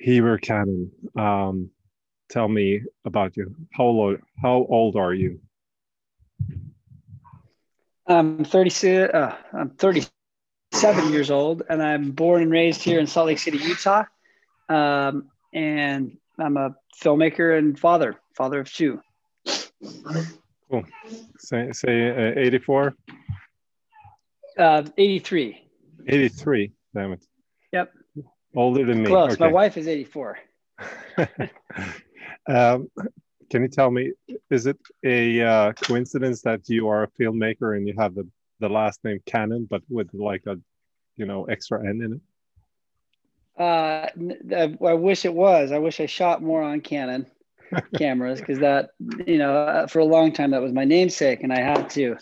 Heber Cannon. Um, tell me about you. How old, how old are you? I'm 36. Uh, I'm 37 years old, and I'm born and raised here in Salt Lake City, Utah. Um, and I'm a filmmaker and father, father of two. Cool. Say, say uh, 84? Uh, 83. 83. Damn it. Older than me. Close. Okay. My wife is 84. um, can you tell me, is it a uh, coincidence that you are a filmmaker and you have the, the last name Cannon, but with like a, you know, extra N in it? Uh, I wish it was. I wish I shot more on Canon cameras because that, you know, uh, for a long time that was my namesake, and I had to.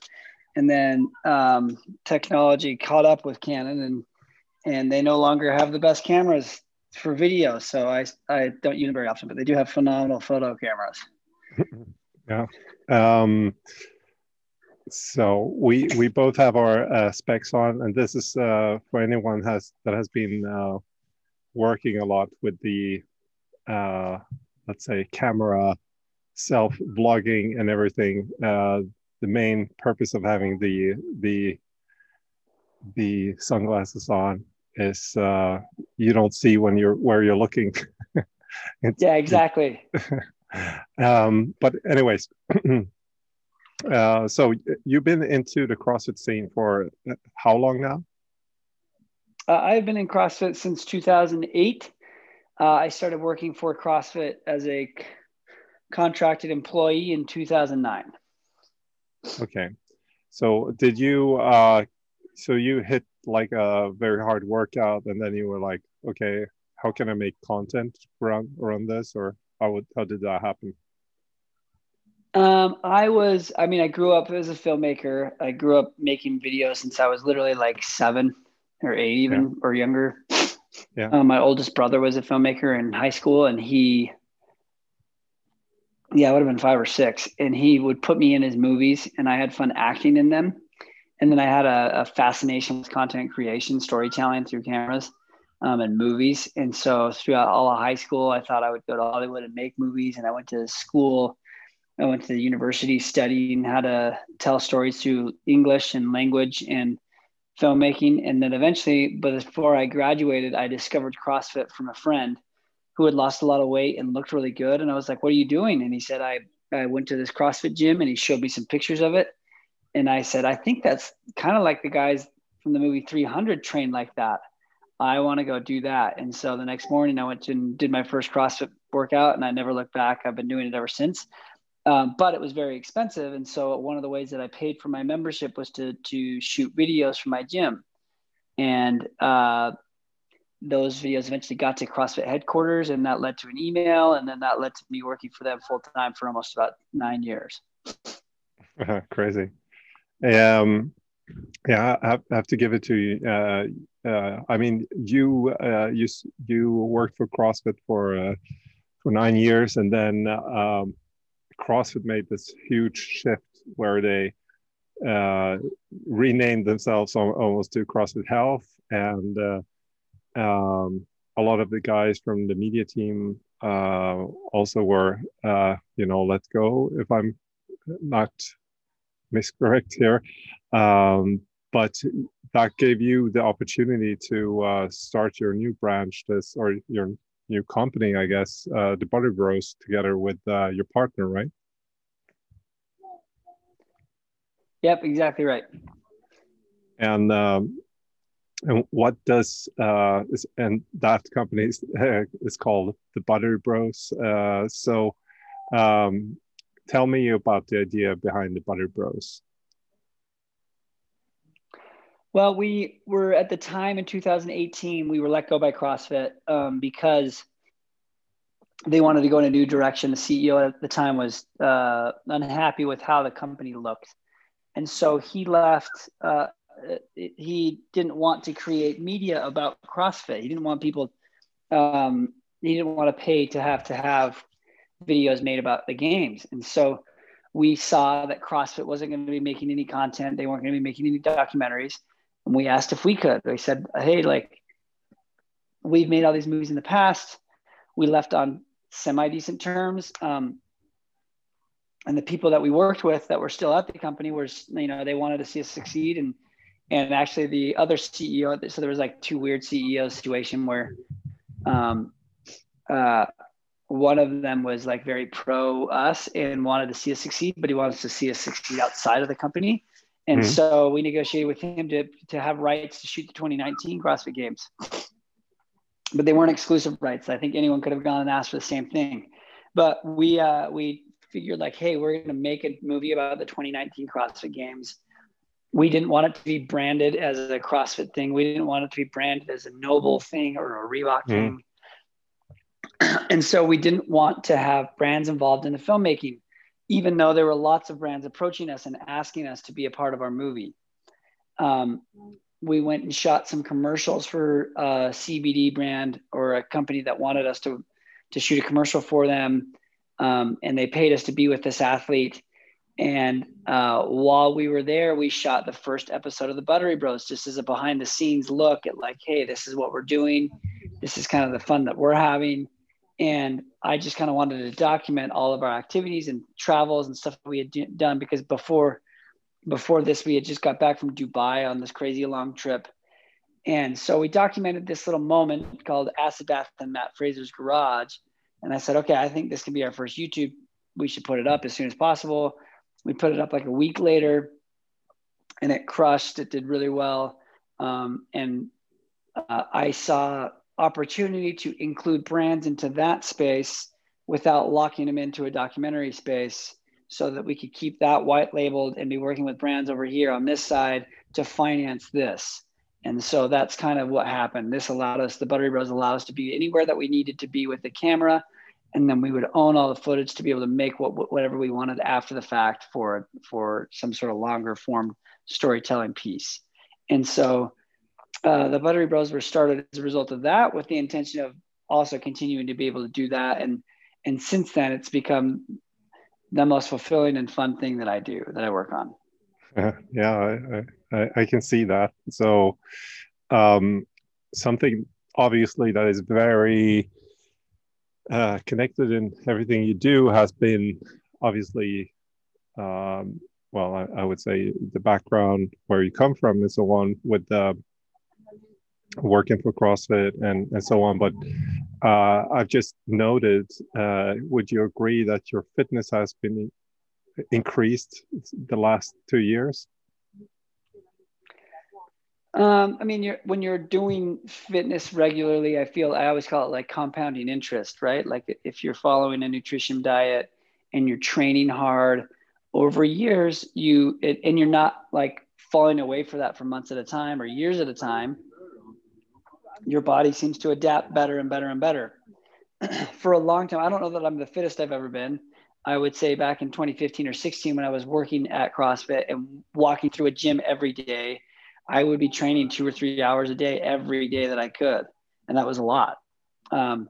And then um, technology caught up with Canon, and and they no longer have the best cameras for video. So I I don't use them very often, but they do have phenomenal photo cameras. yeah. Um, so we we both have our uh, specs on, and this is uh, for anyone has that has been uh, working a lot with the uh, let's say camera self vlogging and everything uh, the main purpose of having the the the sunglasses on is uh, you don't see when you're where you're looking yeah exactly um, but anyways uh, so you've been into the crossfit scene for how long now uh, I've been in CrossFit since 2008. Uh, I started working for CrossFit as a contracted employee in 2009. Okay. So did you, uh, so you hit like a very hard workout and then you were like, okay, how can I make content around, around this or how, would, how did that happen? Um, I was, I mean, I grew up as a filmmaker. I grew up making videos since I was literally like seven or eight even yeah. or younger. Yeah. Um, my oldest brother was a filmmaker in high school and he, yeah, I would have been five or six. And he would put me in his movies and I had fun acting in them. And then I had a, a fascination with content creation, storytelling through cameras um, and movies. And so throughout all of high school, I thought I would go to Hollywood and make movies. And I went to school. I went to the university studying how to tell stories through English and language and filmmaking. And then eventually, but before I graduated, I discovered CrossFit from a friend who had lost a lot of weight and looked really good. And I was like, What are you doing? And he said, I, I went to this CrossFit gym and he showed me some pictures of it. And I said, I think that's kind of like the guys from the movie 300 trained like that. I want to go do that. And so the next morning I went and did my first CrossFit workout and I never looked back. I've been doing it ever since. Um, but it was very expensive. And so one of the ways that I paid for my membership was to, to shoot videos for my gym. And uh, those videos eventually got to CrossFit headquarters, and that led to an email. And then that led to me working for them full time for almost about nine years. Crazy. Um, yeah, I have, to give it to you. Uh, uh, I mean, you uh, you you worked for CrossFit for uh, for nine years, and then um, CrossFit made this huge shift where they uh, renamed themselves almost to CrossFit Health, and uh, um, a lot of the guys from the media team also were, you know, let go. If I'm not miscorrect here, um, but that gave you the opportunity to uh, start your new branch, this or your new company, I guess, uh, the Butter Bros, together with uh, your partner, right? Yep, exactly right. And um, and what does uh, is, and that company is, is called the Butter Bros. Uh, so, um, tell me about the idea behind the Butter Bros. Well, we were at the time in 2018, we were let go by CrossFit um, because they wanted to go in a new direction. The CEO at the time was uh, unhappy with how the company looked. And so he left. Uh, he didn't want to create media about CrossFit. He didn't want people. Um, he didn't want to pay to have to have videos made about the games. And so we saw that CrossFit wasn't going to be making any content. They weren't going to be making any documentaries. And we asked if we could. They said, "Hey, like we've made all these movies in the past. we left on semi decent terms. Um, and the people that we worked with that were still at the company were, you know, they wanted to see us succeed. And, and actually the other CEO, so there was like two weird CEO situation where, um, uh, one of them was like very pro us and wanted to see us succeed, but he wanted to see us succeed outside of the company. And mm-hmm. so we negotiated with him to, to have rights to shoot the 2019 CrossFit Games. But they weren't exclusive rights. I think anyone could have gone and asked for the same thing. But we uh, we figured like, hey, we're going to make a movie about the 2019 CrossFit Games. We didn't want it to be branded as a CrossFit thing. We didn't want it to be branded as a NOBULL thing or a Reebok mm-hmm. thing. and so we didn't want to have brands involved in the filmmaking, even though there were lots of brands approaching us and asking us to be a part of our movie. Um, we went and shot some commercials for a CBD brand or a company that wanted us to to shoot a commercial for them, um, and they paid us to be with this athlete. And uh, while we were there, we shot the first episode of the Buttery Bros, just as a behind the scenes look at like, hey, this is what we're doing. This is kind of the fun that we're having and I just kind of wanted to document all of our activities and travels and stuff we had done because before before this we had just got back from Dubai on this crazy long trip. And so we documented this little moment called Acid Bath in Matt Fraser's Garage. And I said, okay, I think this can be our first YouTube. We should put it up as soon as possible. We put it up like a week later and it crushed. It did really well. Um, and uh, I saw opportunity to include brands into that space without locking them into a documentary space so that we could keep that white labeled and be working with brands over here on this side to finance this. And so that's kind of what happened. This allowed us, the Buttery Bros allowed us to be anywhere that we needed to be with the camera. And then we would own all the footage to be able to make what, whatever we wanted after the fact for, for some sort of longer form storytelling piece. And so uh, the Buttery Bros were started as a result of that, with the intention of also continuing to be able to do that. And and since then, it's become the most fulfilling and fun thing that I do that I work on. Uh, yeah, I, I, I can see that. So, um, something obviously that is very uh, connected in everything you do has been obviously um, well I, I, would say the background where you come from and so on with the working for CrossFit and, and so on. But uh, I've just noted, uh, would you agree that your fitness has been increased the last two years? Um, I mean, you're, when you're doing fitness regularly, I feel I always call it like compounding interest, right? Like if you're following a nutrition diet and you're training hard over years, you it, and you're not like falling away for that for months at a time or years at a time your body seems to adapt better and better and better. For a long time, I don't know that I'm the fittest I've ever been. I would say back in 2015 or 16, when I was working at CrossFit and walking through a gym every day, I would be training two or three hours a day every day that I could. And that was a lot. Um,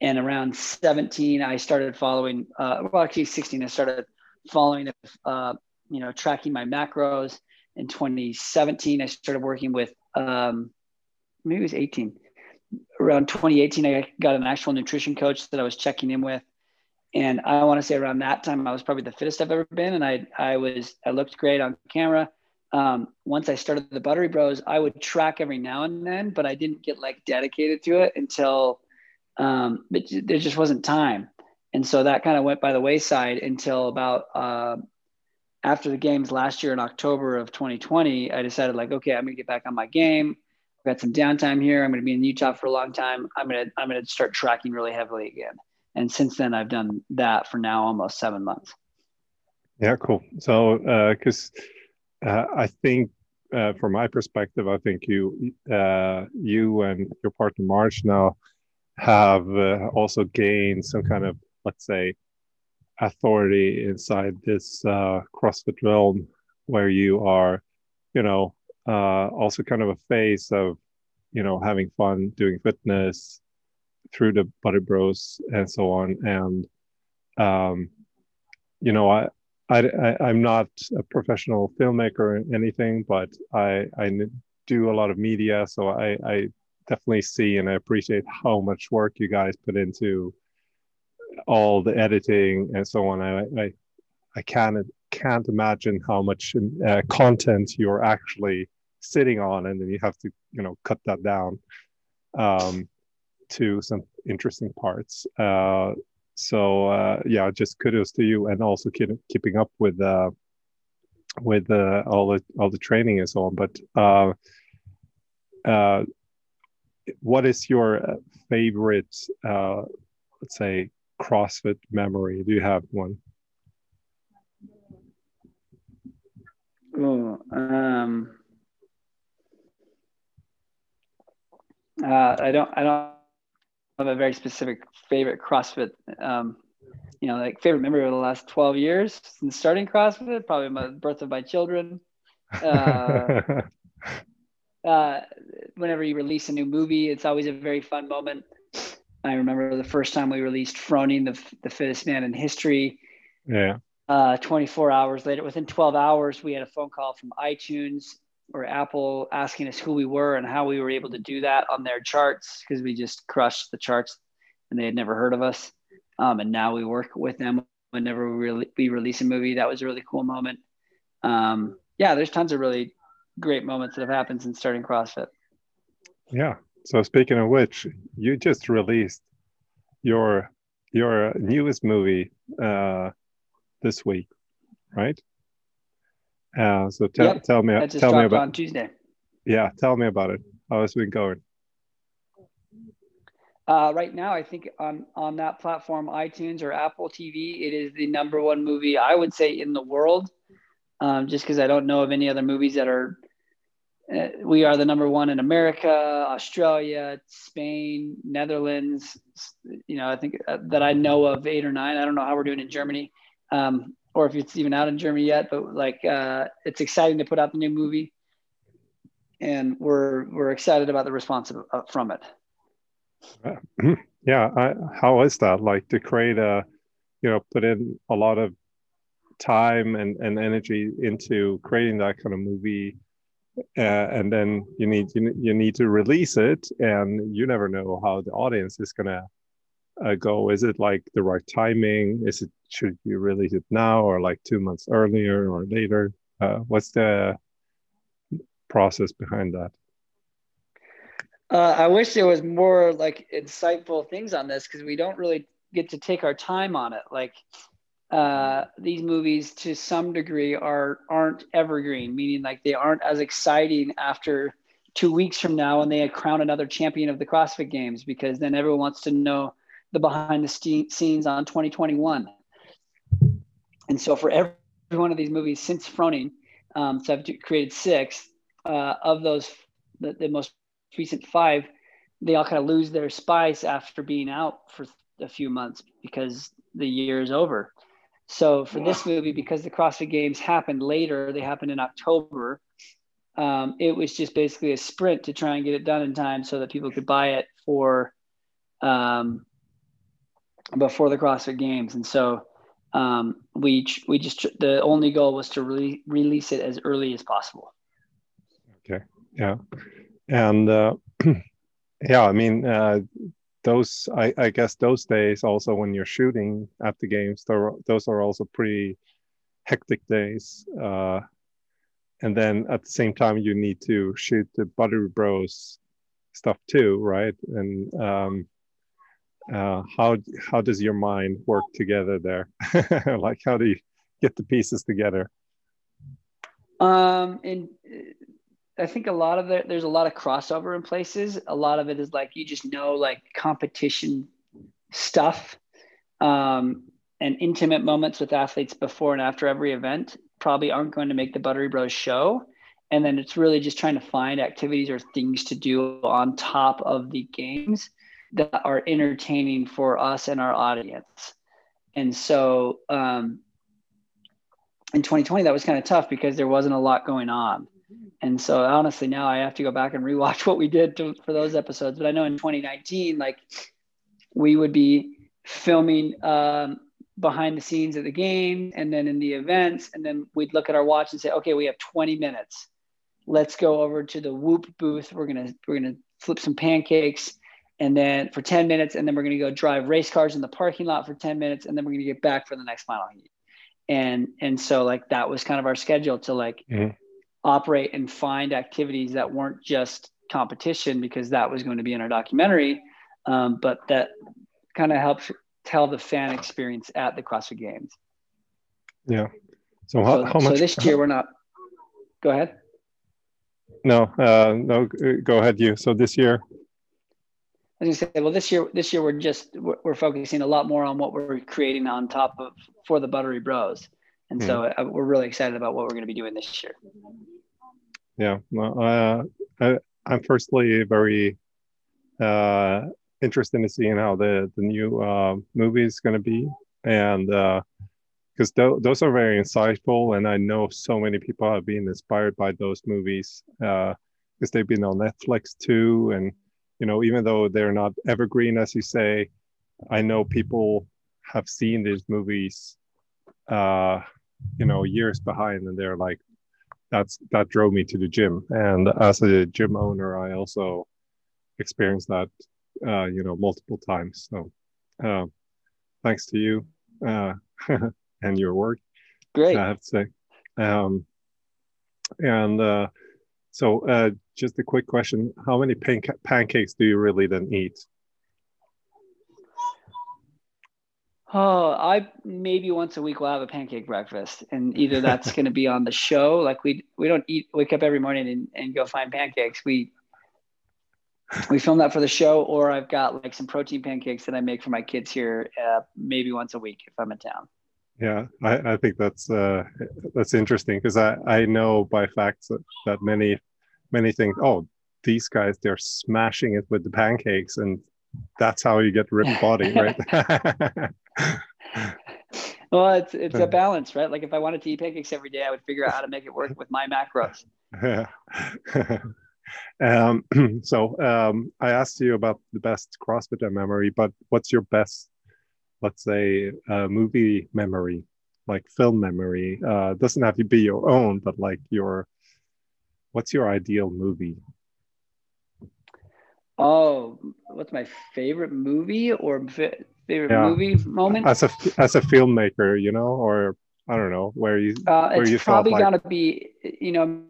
and around 17, I started following, uh, well, actually 16, I started following, uh, you know, tracking my macros. In 2017, I started working with um, maybe it was 18. Around 2018, I got an actual nutrition coach that I was checking in with. And I want to say around that time, I was probably the fittest I've ever been. And I, I was, I looked great on camera. Um, once I started the Buttery Bros, I would track every now and then, but I didn't get like dedicated to it until um, but there just wasn't time. And so that kind of went by the wayside until about uh, after the games last year in October of 2020. I decided like, okay, I'm gonna get back on my game. I've got some downtime here. I'm going to be in Utah for a long time. I'm going to I'm going to start tracking really heavily again. And since then, I've done that for now almost seven months. Yeah, cool. So, because uh, uh, I think, uh, from my perspective, I think you uh, you and your partner March now have uh, also gained some kind of let's say authority inside this uh, CrossFit realm, where you are, you know, uh, also kind of a phase of you know having fun doing fitness through the Buttery Bros and so on and um, you know I, I i'm not a professional filmmaker or anything but i i do a lot of media so i i definitely see and I appreciate how much work you guys put into all the editing and so on. I I, I can't can't imagine how much uh, content you're actually sitting on, and then you have to you know cut that down um, to some interesting parts. Uh, so uh, yeah, just kudos to you, and also keep, keeping up with uh, with uh, all the all the training and so on. But uh, uh, what is your favorite, uh, let's say, CrossFit memory? Do you have one? Oh, um, uh, I don't. I don't have a very specific favorite CrossFit. Um, you know, like favorite memory of the last twelve years since starting CrossFit. Probably my birth of my children. Uh, uh, whenever you release a new movie, it's always a very fun moment. I remember the first time we released Froning, the, the fittest man in history. Yeah. Uh, 24 hours later, within 12 hours, we had a phone call from iTunes or Apple asking us who we were and how we were able to do that on their charts because we just crushed the charts and they had never heard of us. Um, and now we work with them whenever we, re- we release a movie. That was a really cool moment. Um, yeah, there's tons of really great moments that have happened since starting CrossFit. Yeah. So speaking of which, you just released your your newest movie uh, this week, right? Uh, so tell yep. tell me that just tell me about on Tuesday. Yeah, tell me about it. How has it been going? Uh, right now, I think on on that platform, iTunes or Apple TV, it is the number one movie I would say in the world. Um, just because I don't know of any other movies that are uh, we are the number one in America, Australia, Spain, Netherlands. You know, I think uh, that I know of eight or nine. I don't know how we're doing in Germany, um, or if it's even out in Germany yet. But like, uh, it's exciting to put out the new movie, and we're we're excited about the response uh, from it. Yeah, I, how is that like to create a, you know, put in a lot of time and, and energy into creating that kind of movie uh, and then you need you, you need to release it and you never know how the audience is gonna go is it like the right timing? Is it should you release it now or like two months earlier or later? Uh, what's the process behind that? Uh, i wish there was more like insightful things on this because we don't really get to take our time on it. Like uh, these movies to some degree are aren't evergreen, meaning like they aren't as exciting after two weeks from now when they crown another champion of the CrossFit Games because then everyone wants to know the behind the scenes on 2021. And so for every one of these movies since Froning, um, so I've created six uh, of those, the, the most recent five, they all kind of lose their spice after being out for a few months because the year is over. So for this movie, because the CrossFit Games happened later, they happened in October. Um, it was just basically a sprint to try and get it done in time so that people could buy it for um, before the CrossFit Games. And so um, we we just the only goal was to re- release it as early as possible. Okay. Yeah. And uh, yeah, I mean, uh, those I, I guess those days also when you're shooting at the games those are also pretty hectic days uh, and then at the same time you need to shoot the buttery bros stuff too right and um, uh, how how does your mind work together there like how do you get the pieces together um and I think a lot of it, there's a lot of crossover in places. A lot of it is like you just know like competition stuff um, and intimate moments with athletes before and after every event probably aren't going to make the Buttery Bros show. And then it's really just trying to find activities or things to do on top of the games that are entertaining for us and our audience. And so um, in 2020, that was kind of tough because there wasn't a lot going on. And so honestly now i have to go back and rewatch what we did to, for those episodes. But i know in 2019 like we would be filming um, behind the scenes of the game and then in the events and then we'd look at our watch and say okay we have 20 minutes. Let's go over to the whoop booth. We're gonna we're gonna flip some pancakes, and then for 10 minutes, and then we're going to go drive race cars in the parking lot for 10 minutes, and then we're going to get back for the next final heat. And and so like that was kind of our schedule to like mm-hmm. operate and find activities that weren't just competition because that was going to be in our documentary, um, but that kind of helps tell the fan experience at the CrossFit Games. Yeah. So how, so, how much? So this year we're not. Go ahead. No, uh, no, go ahead. You. So this year. I was gonna say, well, this year, this year we're just we're, we're focusing a lot more on what we're creating on top of for the Buttery Bros, and so hmm. uh, we're really excited about what we're going to be doing this year. Yeah, well, uh, I, I'm firstly very uh, interested in seeing how the the new uh, movie is going to be, and because uh, th- those are very insightful, and I know so many people have been inspired by those movies because uh, they've been on Netflix too, and you know even though they're not evergreen as you say, I know people have seen these movies, uh, you know, years behind, and they're like, that's that drove me to the gym, and as a gym owner, I also experienced that uh, you know, multiple times. So uh, thanks to you uh, and your work. Great. I have to say. Um, and uh, so uh, just a quick question. How many panca- pancakes do you really then eat? Oh, I maybe once a week we'll have a pancake breakfast, and either that's going to be on the show, like we we don't eat wake up every morning and, and go find pancakes. We we film that for the show, or I've got like some protein pancakes that I make for my kids here, uh, maybe once a week if I'm in town. Yeah, I, I think that's uh, that's interesting because I, I know by fact that, that many many think, oh, these guys they're smashing it with the pancakes, and that's how you get ripped body, right? well, it's it's a balance, right? Like if I wanted to eat pancakes every day, I would figure out how to make it work with my macros. Yeah. Um, so um, I asked you about the best CrossFit memory, but what's your best, let's say, uh, movie memory, like film memory? Uh, doesn't have to be your own, but like your, what's your ideal movie? Oh, what's my favorite movie or favorite yeah. movie moment? As a as a filmmaker, you know, or I don't know where you. Uh, where it's you probably like... gonna be, you know,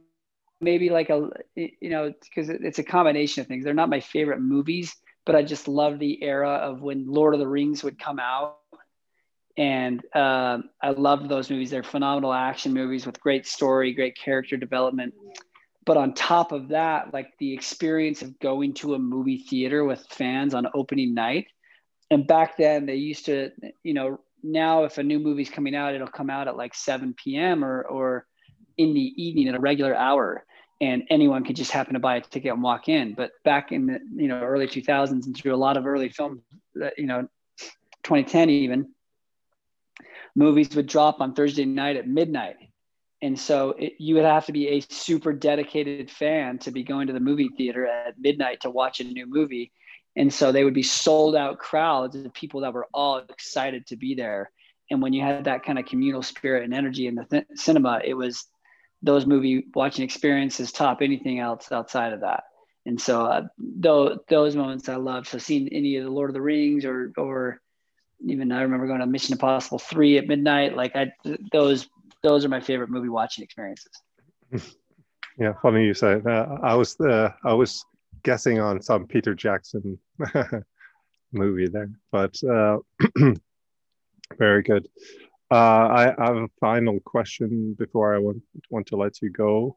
maybe like a you know because it's a combination of things they're not my favorite movies but i just love the era of when lord of the rings would come out. And uh, i loved those movies. They're phenomenal action movies with great story great character development. But on top of that like the experience of going to a movie theater with fans on opening night. And back then they used to you know now if a new movie's coming out it'll come out at like 7 p.m or or in the evening at a regular hour and anyone could just happen to buy a ticket and walk in. But back in the you know early 2000s and through a lot of early films, you know, 2010 even, movies would drop on Thursday night at midnight, and so it, you would have to be a super dedicated fan to be going to the movie theater at midnight to watch a new movie. And so they would be sold out crowds of people that were all excited to be there. And when you had that kind of communal spirit and energy in the th- cinema, it was those movie watching experiences top anything else outside of that. And so uh, those, those moments I love. So seeing any of the Lord of the Rings or, or even I remember going to Mission Impossible three at midnight. Like I, those, those are my favorite movie watching experiences. Yeah. Funny you say uh, I was, uh, I was guessing on some Peter Jackson movie there, but uh, very good. Uh, I have a final question before I want, want to let you go.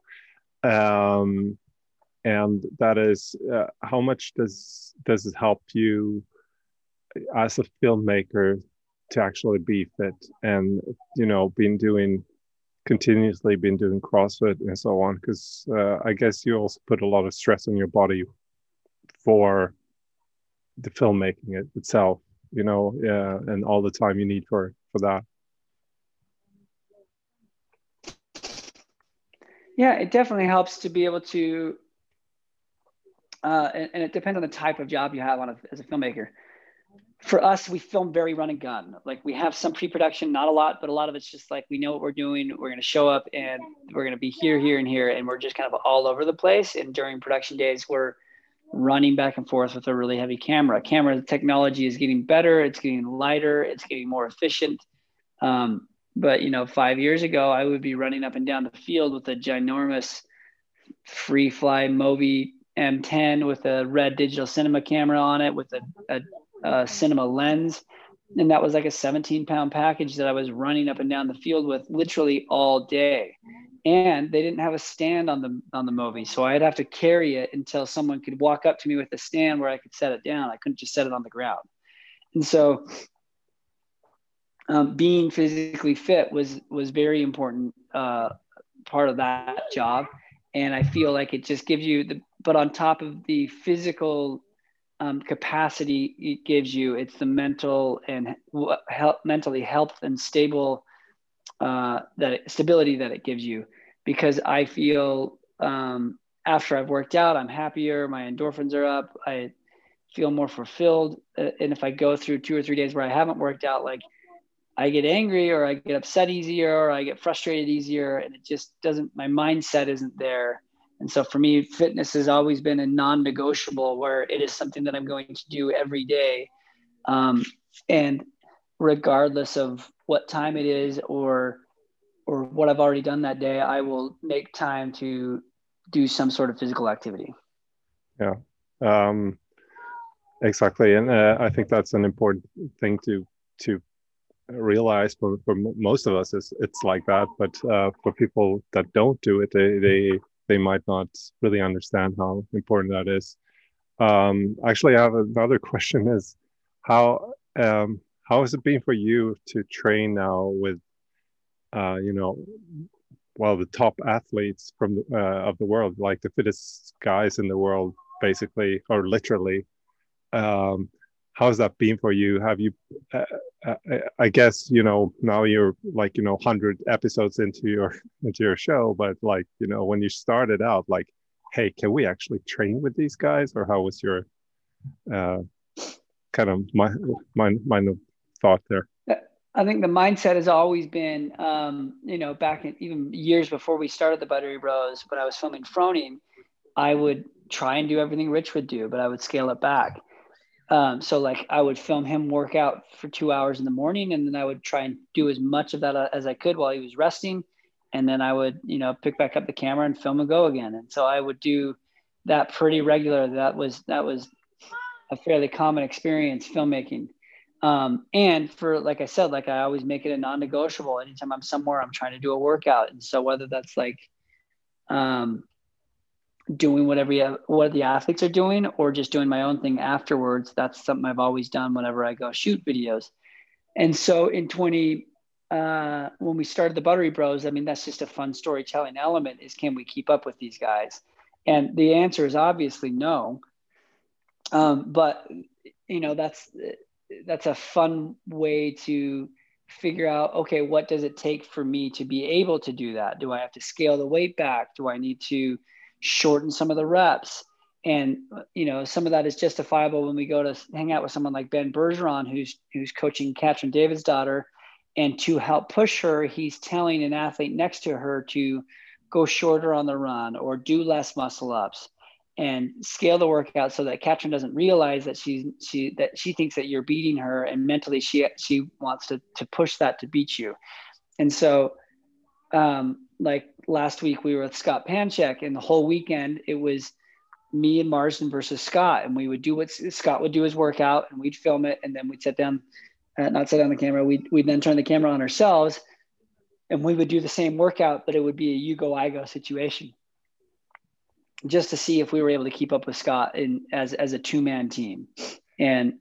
Um, and that is uh, how much does does it help you as a filmmaker to actually be fit and you know been doing continuously been doing crossfit and so on because uh, i guess you also put a lot of stress on your body for the filmmaking it itself you know uh, and all the time you need for for that Yeah, it definitely helps to be able to, uh, and, and, it depends on the type of job you have on a, as a filmmaker. For us, we film very run and gun. Like we have some pre-production, not a lot, but a lot of it's just like we know what we're doing. We're going to show up and we're going to be here, here, and here, and we're just kind of all over the place. And during production days, we're running back and forth with a really heavy camera. Camera technology is getting better, it's getting lighter, it's getting more efficient. Um, but you know, five years ago, I would be running up and down the field with a ginormous Freefly Movi M10 with a red digital cinema camera on it with a, a, a cinema lens. And that was like a 17 pound package that I was running up and down the field with literally all day. And they didn't have a stand on the on the Movi, so I'd have to carry it until someone could walk up to me with a stand where I could set it down. I couldn't just set it on the ground. And so um, being physically fit was was very important uh, part of that job. And i feel like it just gives you the but on top of the physical um, capacity it gives you it's the mental and help mentally health and stable uh, that stability that it gives you. Because i feel um, after i've worked out i'm happier my endorphins are up i feel more fulfilled uh, and if i go through two or three days where i haven't worked out like I get angry or I get upset easier or I get frustrated easier and it just doesn't my mindset isn't there. And so for me fitness has always been a non-negotiable where it is something that I'm going to do every day. Um, and regardless of what time it is or or what I've already done that day, I will make time to do some sort of physical activity. Yeah. Um, exactly. And uh, I think that's an important thing to to realize for, for most of us it's, it's like that. But uh, for people that don't do it they, they they might not really understand how important that is. Um, actually i have another question is how um, how has it been for you to train now with uh, you know well the top athletes from uh, of the world like the fittest guys in the world basically or literally? Um, how's that been for you? Have you uh, uh, i guess you know now you're like you know 100 episodes into your into your show but like you know when you started out like hey can we actually train with these guys? Or how was your uh, kind of my my my thought there? I think the mindset has always been, um, you know, back in even years before we started the Buttery Bros, when I was filming Froning, I would try and do everything Rich would do, but I would scale it back. Um, so like I would film him work out for two hours in the morning, and then I would try and do as much of that uh, as I could while he was resting, and then I would you know pick back up the camera and film and go again. And so I would do that pretty regular. That was that was a fairly common experience filmmaking. Um, and for like I said, like I always make it a non-negotiable. Anytime I'm somewhere, I'm trying to do a workout, and so whether that's like um, doing whatever what the athletes are doing or just doing my own thing afterwards. That's something i've always done whenever i go shoot videos. And so in 20 uh, when we started the buttery bros i mean that's just a fun storytelling element is can we keep up with these guys? And the answer is obviously no. Um, but you know that's that's a fun way to figure out okay what does it take for me to be able to do that? Do i have to scale the weight back? Do i need to shorten some of the reps. And you know, some of that is justifiable when we go to hang out with someone like Ben Bergeron, who's who's coaching Katrin daughter, and to help push her, he's telling an athlete next to her to go shorter on the run or do less muscle ups and scale the workout so that Katrin doesn't realize that she's she that she thinks that you're beating her and mentally she she wants to to push that to beat you. And so um, like last week we were with Scott Panchik, and the whole weekend it was me and Marston versus Scott, and we would do what Scott would do his workout, and we'd film it, and then we'd sit down, uh, not sit down the camera. We'd we'd then turn the camera on ourselves, and we would do the same workout, but it would be a you go I go situation, just to see if we were able to keep up with Scott in as as a two man team, and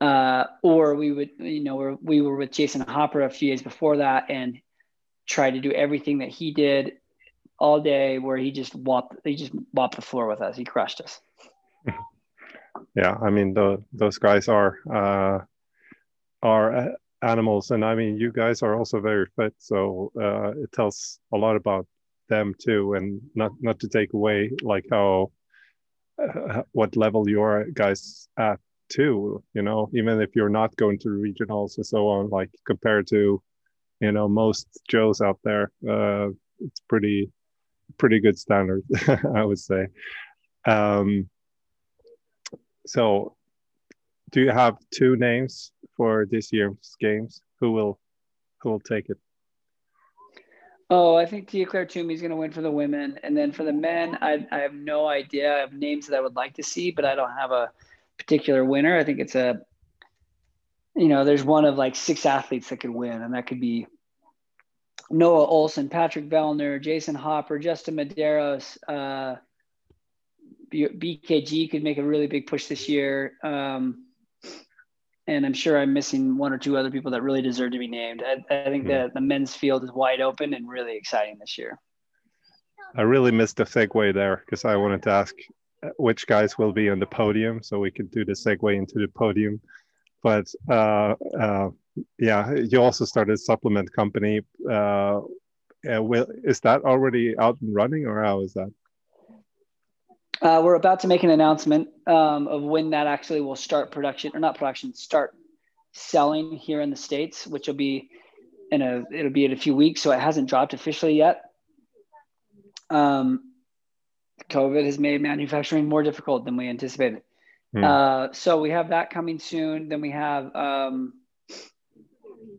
uh, or we would you know we were with Jayson Hopper a few days before that, and tried to do everything that he did all day where he just whopped he just whopped the floor with us. He crushed us. Yeah i mean the, those guys are uh, are animals. And i mean you guys are also very fit so uh, it tells a lot about them too. And not not to take away like how uh, what level you're guys at too you know? Even if you're not going to regionals and so on like compared to you know most joes out there uh, it's pretty pretty good standard i would say um, so do you have two names for this year's games? Who will who will take it? Oh, I think Tia Claire Toomey is going to win for the women, and then for the men, I, I have no idea. I have names that I would like to see, but I don't have a particular winner. I think it's a, you know, there's one of like six athletes that could win, and that could be Noah Ohlsen, Patrick Vellner, Jayson Hopper, Justin Medeiros, uh, BKG could make a really big push this year. Um, and I'm sure I'm missing one or two other people that really deserve to be named. I, I think that the men's field is wide open and really exciting this year. I really missed the segue there because I wanted to ask uh, which guys will be on the podium so we could do the segue into the podium. But uh, uh, yeah, you also started a supplement company. Uh, will, is that already out and running or how is that? Uh, we're about to make an announcement um, of when that actually will start production or not production, start selling here in the states, which will be in a it'll be in a few weeks. So it hasn't dropped officially yet. Um, COVID has made manufacturing more difficult than we anticipated. Mm. Uh, so we have that coming soon. Then we have um,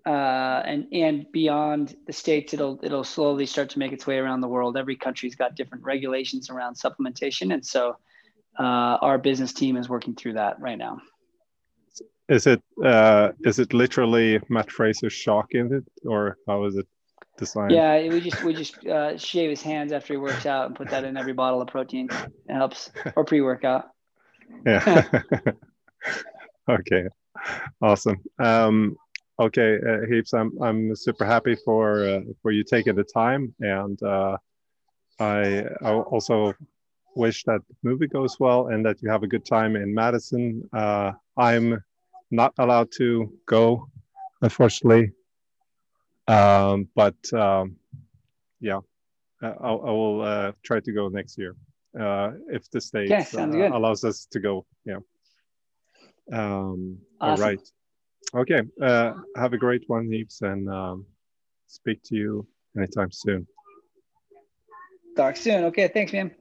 uh, and and beyond the states, it'll it'll slowly start to make its way around the world. Every country's got different regulations around supplementation, and so uh, our business team is working through that right now. Is it uh, is it literally Matt Fraser's shock in it, or how is it designed? Yeah, we just we just uh, shave his hands after he works out and put that in every bottle of protein. It helps, or pre workout. Yeah. okay. Awesome. Um, Okay, uh, Heaps, I'm I'm super happy for uh, for you taking the time, and uh, I I also wish that the movie goes well and that you have a good time in Madison. Uh, I'm not allowed to go, unfortunately, um, but um, yeah, uh, I'll, I will uh, try to go next year if the state allows us to go. Yeah. Um, awesome. All right. Okay. Uh, have a great one, Heaps, and um, speak to you anytime soon. Talk soon. Okay. Thanks, man.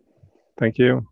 Thank you.